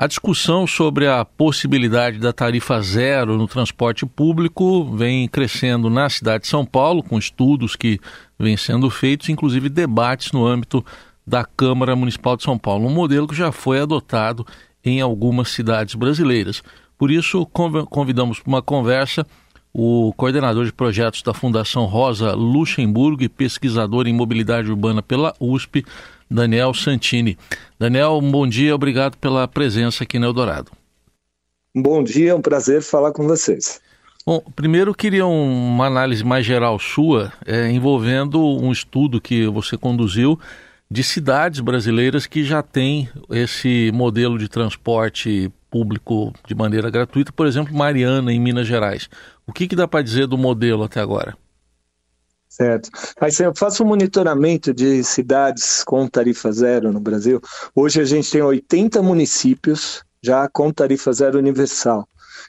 A discussão sobre a possibilidade da tarifa zero no transporte público vem crescendo na cidade de São Paulo, com estudos que vêm sendo feitos, inclusive debates no âmbito da Câmara Municipal de São Paulo, um modelo que já foi adotado em algumas cidades brasileiras. Por isso, convidamos para uma conversa o coordenador de projetos da Fundação Rosa Luxemburgo e pesquisador em mobilidade urbana pela USP, Daniel Santini. Daniel, bom dia, obrigado pela presença aqui no Eldorado. Bom dia, é um prazer falar com vocês. Bom, primeiro queria uma análise mais geral sua, é, envolvendo um estudo que você conduziu de cidades brasileiras que já têm esse modelo de transporte público de maneira gratuita, por exemplo, Mariana, em Minas Gerais. O que, que dá para dizer do modelo até agora? Certo. Aí eu faço um monitoramento de cidades com tarifa zero no Brasil. Hoje a gente tem 80 municípios já com tarifa zero universal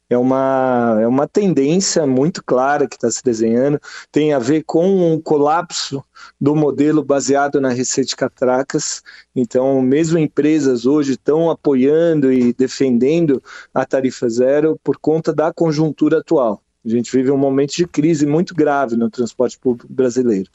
é uma, é uma tendência muito clara que está se desenhando, tem a ver com um colapso do modelo baseado na receita de catracas. Então, mesmo empresas hoje estão apoiando e defendendo a tarifa zero por conta da conjuntura atual. A gente vive um momento de crise muito grave no transporte público brasileiro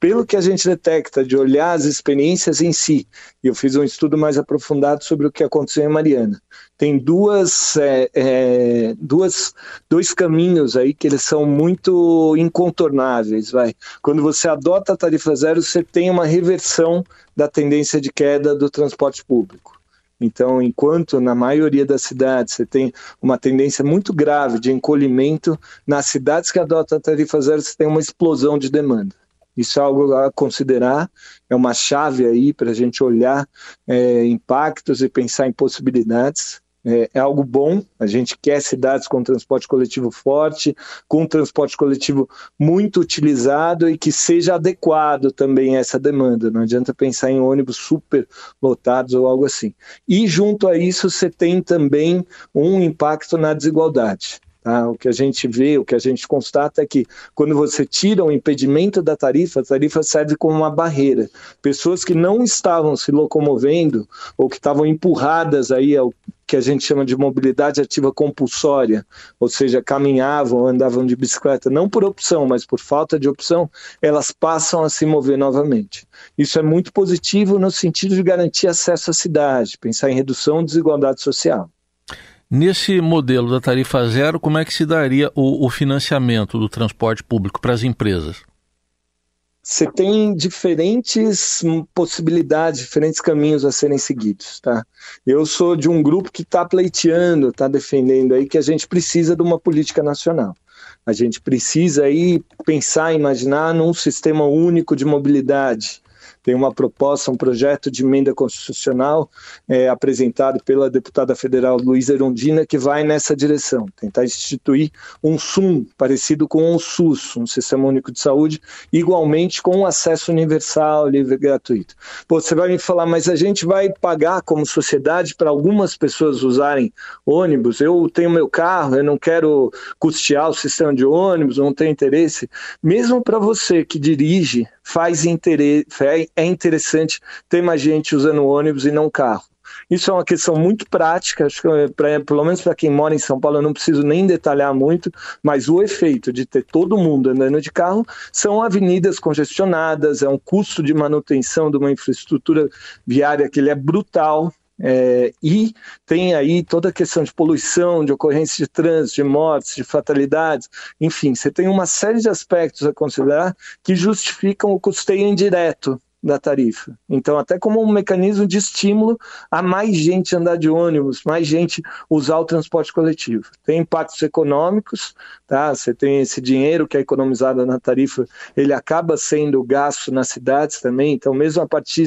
pelo que a gente detecta de olhar as experiências em si, e eu fiz um estudo mais aprofundado sobre o que aconteceu em Mariana. Tem duas, é, é, duas, dois caminhos aí que eles são muito incontornáveis. Vai. Quando você adota a tarifa zero, você tem uma reversão da tendência de queda do transporte público. Então, enquanto na maioria das cidades você tem uma tendência muito grave de encolhimento, nas cidades que adotam a tarifa zero você tem uma explosão de demanda. Isso é algo a considerar, é uma chave aí para a gente olhar é, impactos e pensar em possibilidades. É, é, algo bom, a gente quer cidades com transporte coletivo forte, com transporte coletivo muito utilizado e que seja adequado também a essa demanda. Não adianta pensar em ônibus super lotados ou algo assim. E junto a isso, você tem também um impacto na desigualdade. Tá? O que a gente vê, o que a gente constata é que quando você tira o impedimento da tarifa, a tarifa serve como uma barreira. Pessoas que não estavam se locomovendo ou que estavam empurradas aí ao que a gente chama de mobilidade ativa compulsória, ou seja, caminhavam, andavam de bicicleta, não por opção, mas por falta de opção, elas passam a se mover novamente. Isso é muito positivo no sentido de garantir acesso à cidade, pensar em redução da desigualdade social. Nesse modelo da tarifa zero, como é que se daria o, o financiamento do transporte público para as empresas? Você tem diferentes possibilidades, diferentes caminhos a serem seguidos, tá? Eu sou de um grupo que está pleiteando, está defendendo aí que a gente precisa de uma política nacional. A gente precisa aí pensar, imaginar num sistema único de mobilidade, tem uma proposta, um projeto de emenda constitucional é, apresentado pela deputada federal Luísa Erundina que vai nessa direção, tentar instituir um SUM parecido com o SUS, um Sistema Único de Saúde, igualmente com acesso universal, livre e gratuito. Pô, você vai me falar, mas a gente vai pagar como sociedade para algumas pessoas usarem ônibus? Eu tenho meu carro, eu não quero custear o sistema de ônibus, não tenho interesse. Mesmo para você que dirige, faz interesse, é interessante ter mais gente usando ônibus e não carro. Isso é uma questão muito prática, acho que é pra, pelo menos para quem mora em São Paulo eu não preciso nem detalhar muito, mas o efeito de ter todo mundo andando de carro são avenidas congestionadas, é um custo de manutenção de uma infraestrutura viária que ele é brutal, é, e tem aí toda a questão de poluição, de ocorrência de trânsito, de mortes, de fatalidades, enfim, você tem uma série de aspectos a considerar que justificam o custeio indireto da tarifa. Então, até como um mecanismo de estímulo a mais gente andar de ônibus, mais gente usar o transporte coletivo. Tem impactos econômicos, tá? Você tem esse dinheiro que é economizado na tarifa, ele acaba sendo gasto nas cidades também. Então, mesmo a partir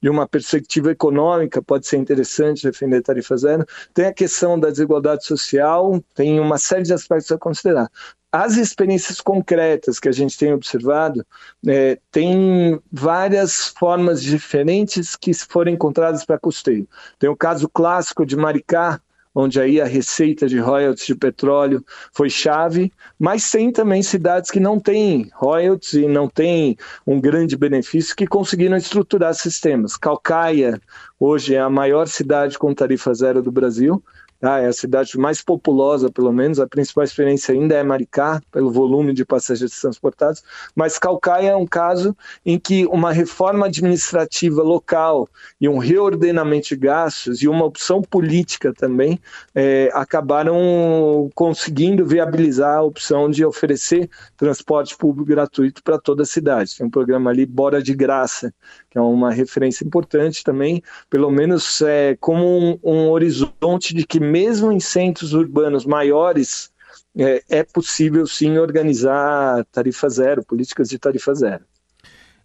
de uma perspectiva econômica, pode ser interessante defender tarifa zero. Tem a questão da desigualdade social, tem uma série de aspectos a considerar as experiências concretas que a gente tem observado, é, tem várias formas diferentes que foram encontradas para custeio. Tem o caso clássico de Maricá, onde aí a receita de royalties de petróleo foi chave, mas tem também cidades que não têm royalties e não têm um grande benefício que conseguiram estruturar sistemas. Calcaia, hoje é a maior cidade com tarifa zero do Brasil. Tá? É a cidade mais populosa, pelo menos. A principal experiência ainda é Maricá, pelo volume de passageiros transportados. Mas Calcaia é um caso em que uma reforma administrativa local e um reordenamento de gastos e uma opção política também é, acabaram conseguindo viabilizar a opção de oferecer transporte público gratuito para toda a cidade. Tem um programa ali, Bora de Graça, que é uma referência importante também, pelo menos é, como um, um horizonte de que mesmo em centros urbanos maiores é, é possível sim organizar tarifa zero, políticas de tarifa zero.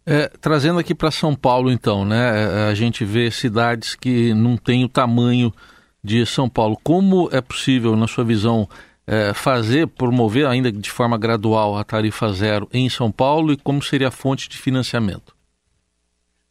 É, trazendo aqui para São Paulo, então, né? É, a gente vê cidades que não têm o tamanho de São Paulo. Como é possível, na sua visão, é, fazer, promover ainda de forma gradual a tarifa zero em São Paulo e como seria a fonte de financiamento?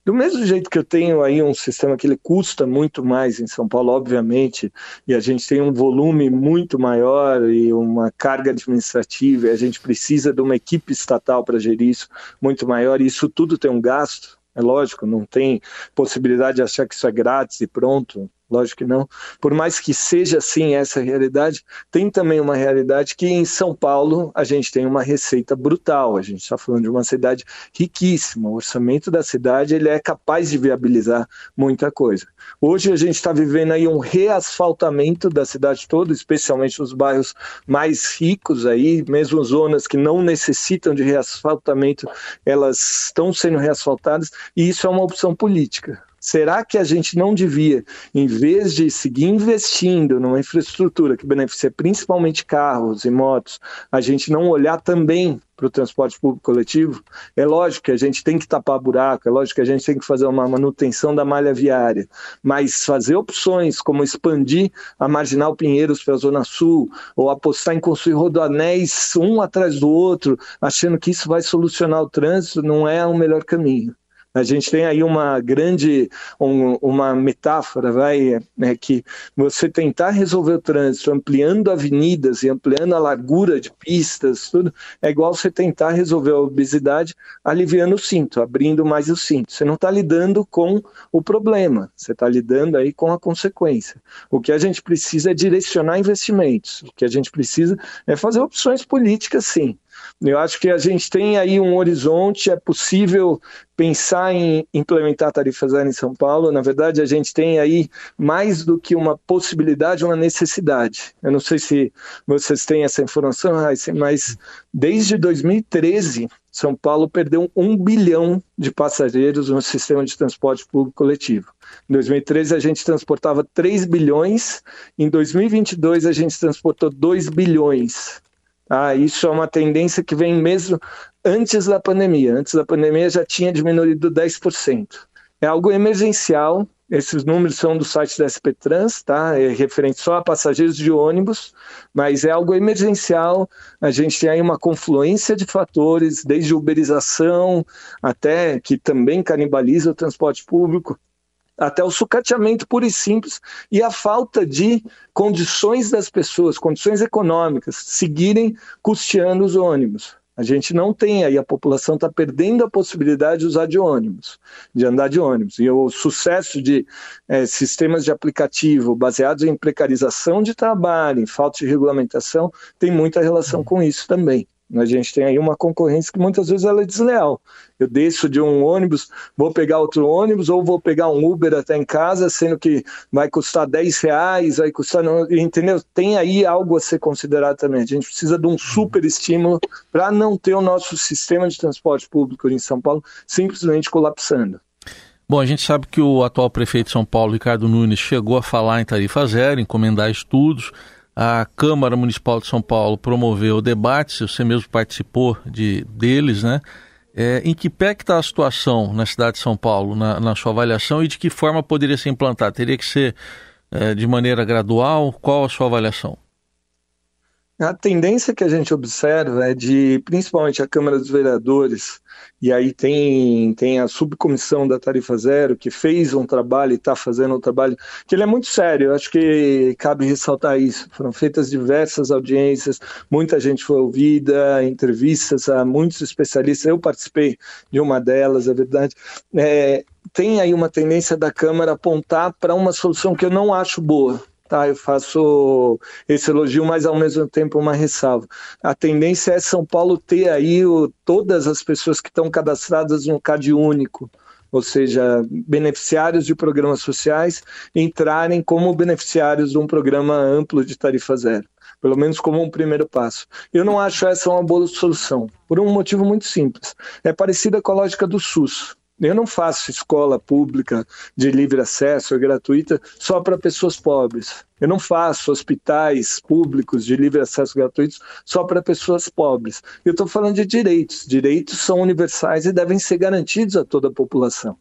Do mesmo jeito que eu tenho aí um sistema que ele custa muito mais em São Paulo, obviamente, e a gente tem um volume muito maior e uma carga administrativa, e a gente precisa de uma equipe estatal para gerir isso muito maior, e isso tudo tem um gasto, é lógico, não tem possibilidade de achar que isso é grátis e pronto lógico que não. Por mais que seja assim essa realidade, tem também uma realidade que em São Paulo a gente tem uma receita brutal. A gente está falando de uma cidade riquíssima. O orçamento da cidade ele é capaz de viabilizar muita coisa. Hoje a gente está vivendo aí um reasfaltamento da cidade toda, especialmente nos bairros mais ricos aí, mesmo zonas que não necessitam de reasfaltamento, elas estão sendo reasfaltadas e isso é uma opção política. Será que a gente não devia, em vez de seguir investindo numa infraestrutura que beneficia principalmente carros e motos, a gente não olhar também para o transporte público coletivo? É lógico que a gente tem que tapar buraco, é lógico que a gente tem que fazer uma manutenção da malha viária, mas fazer opções como expandir a Marginal Pinheiros para a Zona Sul, ou apostar em construir rodoanéis um atrás do outro, achando que isso vai solucionar o trânsito, não é o melhor caminho. A gente tem aí uma grande, um, uma metáfora, vai, né, que você tentar resolver o trânsito ampliando avenidas e ampliando a largura de pistas, tudo, é igual você tentar resolver a obesidade aliviando o cinto, abrindo mais o cinto. Você não está lidando com o problema, você está lidando aí com a consequência. O que a gente precisa é direcionar investimentos, o que a gente precisa é fazer opções políticas, sim. Eu acho que a gente tem aí um horizonte, é possível pensar em implementar tarifas zero em São Paulo. Na verdade, a gente tem aí mais do que uma possibilidade, uma necessidade. Eu não sei se vocês têm essa informação, mas desde 2013, São Paulo perdeu um bilhão de passageiros no sistema de transporte público coletivo. Em 2013 a gente transportava 3 bilhões, em 2022 a gente transportou 2 bilhões. Ah, isso é uma tendência que vem mesmo antes da pandemia. Antes da pandemia já tinha diminuído 10%. É algo emergencial. Esses números são do site da SP Trans, tá? É referente só a passageiros de ônibus, mas é algo emergencial. A gente tem aí uma confluência de fatores, desde uberização até que também canibaliza o transporte público, até o sucateamento puro e simples e a falta de condições das pessoas, condições econômicas, seguirem custeando os ônibus. A gente não tem aí, a população está perdendo a possibilidade de usar de ônibus, de andar de ônibus. E o sucesso de é, sistemas de aplicativo baseados em precarização de trabalho, em falta de regulamentação, tem muita relação com isso também. A gente tem aí uma concorrência que muitas vezes ela é desleal. Eu desço de um ônibus, vou pegar outro ônibus ou vou pegar um Uber até em casa, sendo que vai custar 10 reais, vai custar. Entendeu? Tem aí algo a ser considerado também. A gente precisa de um super estímulo para não ter o nosso sistema de transporte público em São Paulo simplesmente colapsando. Bom, a gente sabe que o atual prefeito de São Paulo, Ricardo Nunes, chegou a falar em tarifa zero, encomendar estudos a Câmara Municipal de São Paulo promoveu debates, você mesmo participou de, deles, né? É, em que pé que está a situação na cidade de São Paulo, na, na, sua avaliação, e de que forma poderia ser implantada? Teria que ser é, de maneira gradual? Qual a sua avaliação? A tendência que a gente observa é de, principalmente a Câmara dos Vereadores, e aí tem, tem a subcomissão da Tarifa Zero, que fez um trabalho e está fazendo um trabalho, que ele é muito sério, acho que cabe ressaltar isso. Foram feitas diversas audiências, muita gente foi ouvida, entrevistas a muitos especialistas, eu participei de uma delas, é verdade. É, tem aí uma tendência da Câmara apontar para uma solução que eu não acho boa. Tá, eu faço esse elogio, mas ao mesmo tempo uma ressalva. A tendência é São Paulo ter aí o, todas as pessoas que estão cadastradas no CAD único, ou seja, beneficiários de programas sociais, entrarem como beneficiários de um programa amplo de tarifa zero pelo menos como um primeiro passo. Eu não acho essa uma boa solução, por um motivo muito simples. É parecida com a lógica do SUS. Eu não faço escola pública de livre acesso, é gratuita, só para pessoas pobres. Eu não faço hospitais públicos de livre acesso gratuitos só para pessoas pobres. Eu estou falando de direitos. Direitos são universais e devem ser garantidos a toda a população.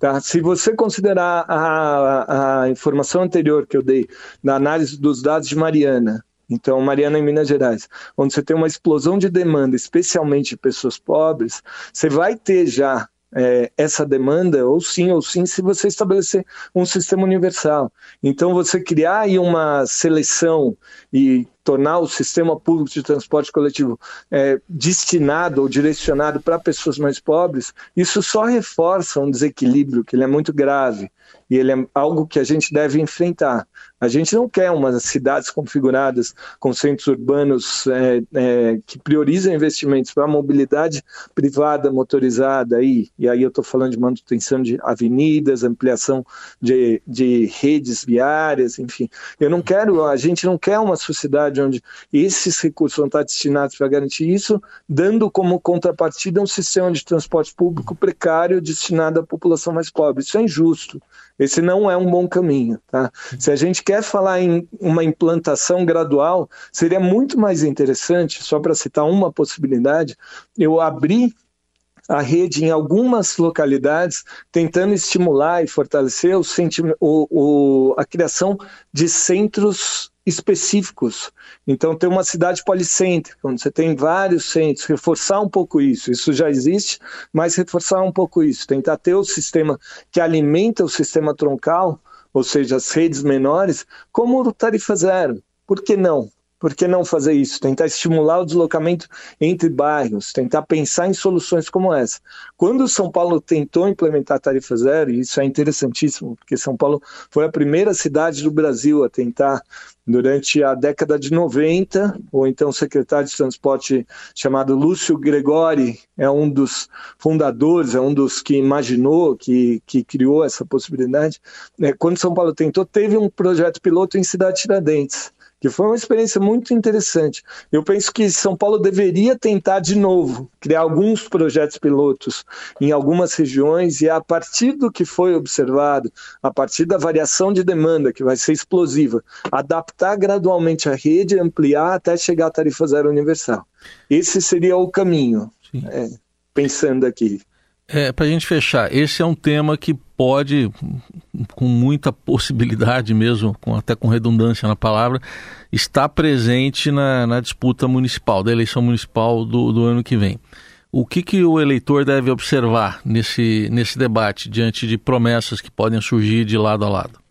Tá? Se você considerar a, a informação anterior que eu dei na análise dos dados de Mariana, então, Mariana, em Minas Gerais, onde você tem uma explosão de demanda, especialmente de pessoas pobres, você vai ter já é, essa demanda, ou sim, ou sim, se você estabelecer um sistema universal. Então, você criar aí uma seleção e tornar o sistema público de transporte coletivo é, destinado ou direcionado para pessoas mais pobres, isso só reforça um desequilíbrio que ele é muito grave e ele é algo que a gente deve enfrentar. A gente não quer umas cidades configuradas com centros urbanos é, é, que priorizam investimentos para a mobilidade privada motorizada, aí, e aí eu estou falando de manutenção de avenidas, ampliação de, de redes viárias, enfim. Eu não quero, a gente não quer uma sociedade onde esses recursos vão estar destinados para garantir isso, dando como contrapartida um sistema de transporte público precário destinado à população mais pobre. Isso é injusto. Esse não é um bom caminho. Tá? Se a gente quer falar em uma implantação gradual, seria muito mais interessante, só para citar uma possibilidade, eu abrir a rede em algumas localidades, tentando estimular e fortalecer o, o, o, a criação de centros específicos. Então, ter uma cidade policêntrica, onde você tem vários centros, reforçar um pouco isso. Isso já existe, mas reforçar um pouco isso. Tentar ter o sistema que alimenta o sistema troncal, ou seja, as redes menores, como tarifa zero. Por que não? Por que não fazer isso? Tentar estimular o deslocamento entre bairros, tentar pensar em soluções como essa. Quando São Paulo tentou implementar a tarifa zero, e isso é interessantíssimo, porque São Paulo foi a primeira cidade do Brasil a tentar, durante a década de 90, ou então secretário de transporte chamado Lúcio Gregori é um dos fundadores, é um dos que imaginou, que, que criou essa possibilidade. É, quando São Paulo tentou, teve um projeto piloto em Cidade Tiradentes que foi uma experiência muito interessante. Eu penso que São Paulo deveria tentar de novo criar alguns projetos pilotos em algumas regiões e a partir do que foi observado, a partir da variação de demanda que vai ser explosiva, adaptar gradualmente a rede, ampliar até chegar à tarifa zero universal. Esse seria o caminho, é, pensando aqui. É, Para a gente fechar, esse é um tema que pode, com muita possibilidade mesmo, com, até com redundância na palavra, estar presente na, na disputa municipal, da eleição municipal do, do ano que vem. O que, que o eleitor deve observar nesse, nesse debate, diante de promessas que podem surgir de lado a lado?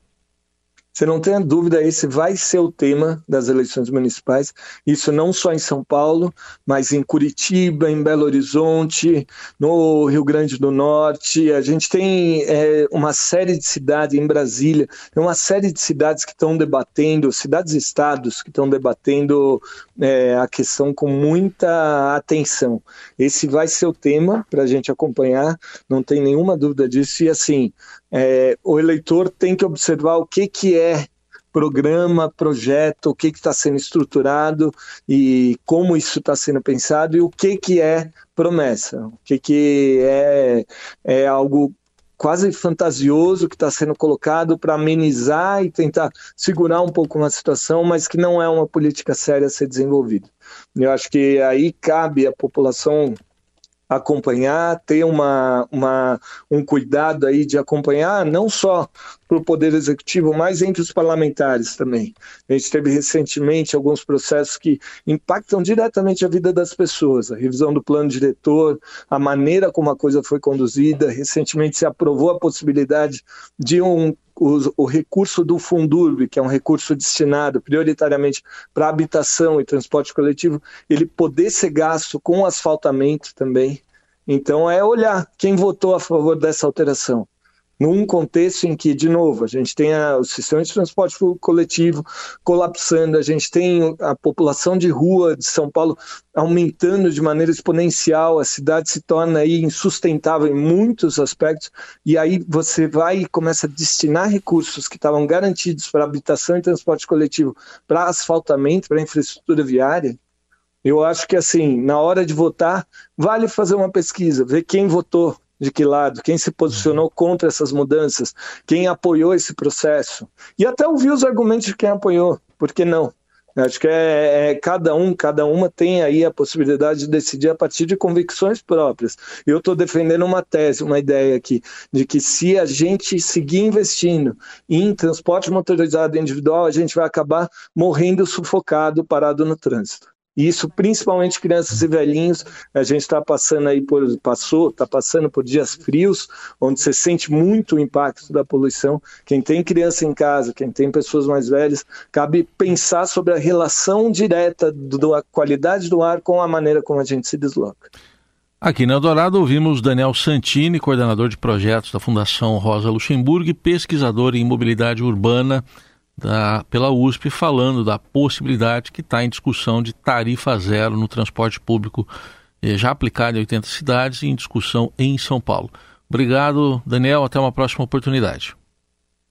Você não tenha dúvida, esse vai ser o tema das eleições municipais. Isso não só em São Paulo, mas em Curitiba, em Belo Horizonte, no Rio Grande do Norte. A gente tem é, uma série de cidades, em Brasília, tem uma série de cidades que estão debatendo, cidades e estados que estão debatendo é, a questão com muita atenção. Esse vai ser o tema para a gente acompanhar, não tem nenhuma dúvida disso. E assim, é, o eleitor tem que observar o que, que é programa, projeto, o que está sendo estruturado e como isso está sendo pensado e o que, que é promessa, o que, que é, é algo quase fantasioso que está sendo colocado para amenizar e tentar segurar um pouco uma situação, mas que não é uma política séria a ser desenvolvida. Eu acho que aí cabe à população acompanhar, ter uma, uma, um cuidado aí de acompanhar, não só o Poder Executivo, mas entre os parlamentares também. A gente teve recentemente alguns processos que impactam diretamente a vida das pessoas, a revisão do plano diretor, a maneira como a coisa foi conduzida. Recentemente se aprovou a possibilidade de um o, o, recurso do Fundurb, que é um recurso destinado prioritariamente para habitação e transporte coletivo, ele poder ser gasto com asfaltamento também. Então é olhar quem votou a favor dessa alteração. Num contexto em que, de novo, a gente tem a, o sistema de transporte coletivo colapsando, a gente tem a população de rua de São Paulo aumentando de maneira exponencial, a cidade se torna aí insustentável em muitos aspectos, e aí você vai e começa a destinar recursos que estavam garantidos para habitação e transporte coletivo para asfaltamento, para infraestrutura viária, eu acho que assim, na hora de votar, vale fazer uma pesquisa, ver quem votou, de que lado, quem se posicionou contra essas mudanças, quem apoiou esse processo. E até ouvir os argumentos de quem apoiou, por que não? Acho que é, é, cada um, cada uma tem aí a possibilidade de decidir a partir de convicções próprias. Eu estou defendendo uma tese, uma ideia aqui, de que se a gente seguir investindo em transporte motorizado individual, a gente vai acabar morrendo sufocado, parado no trânsito. E isso principalmente crianças e velhinhos. A gente está passando aí por passou, está passando por dias frios, onde você sente muito o impacto da poluição. Quem tem criança em casa, quem tem pessoas mais velhas, cabe pensar sobre a relação direta da qualidade do ar com a maneira como a gente se desloca. Aqui na Eldorado ouvimos Daniel Santini, coordenador de projetos da Fundação Rosa Luxemburgo e pesquisador em mobilidade urbana da, pela USP falando da possibilidade que está em discussão de tarifa zero no transporte público eh, já aplicada em 80 cidades e em discussão em São Paulo. Obrigado, Daniel. Até uma próxima oportunidade.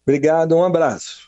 Obrigado, um abraço.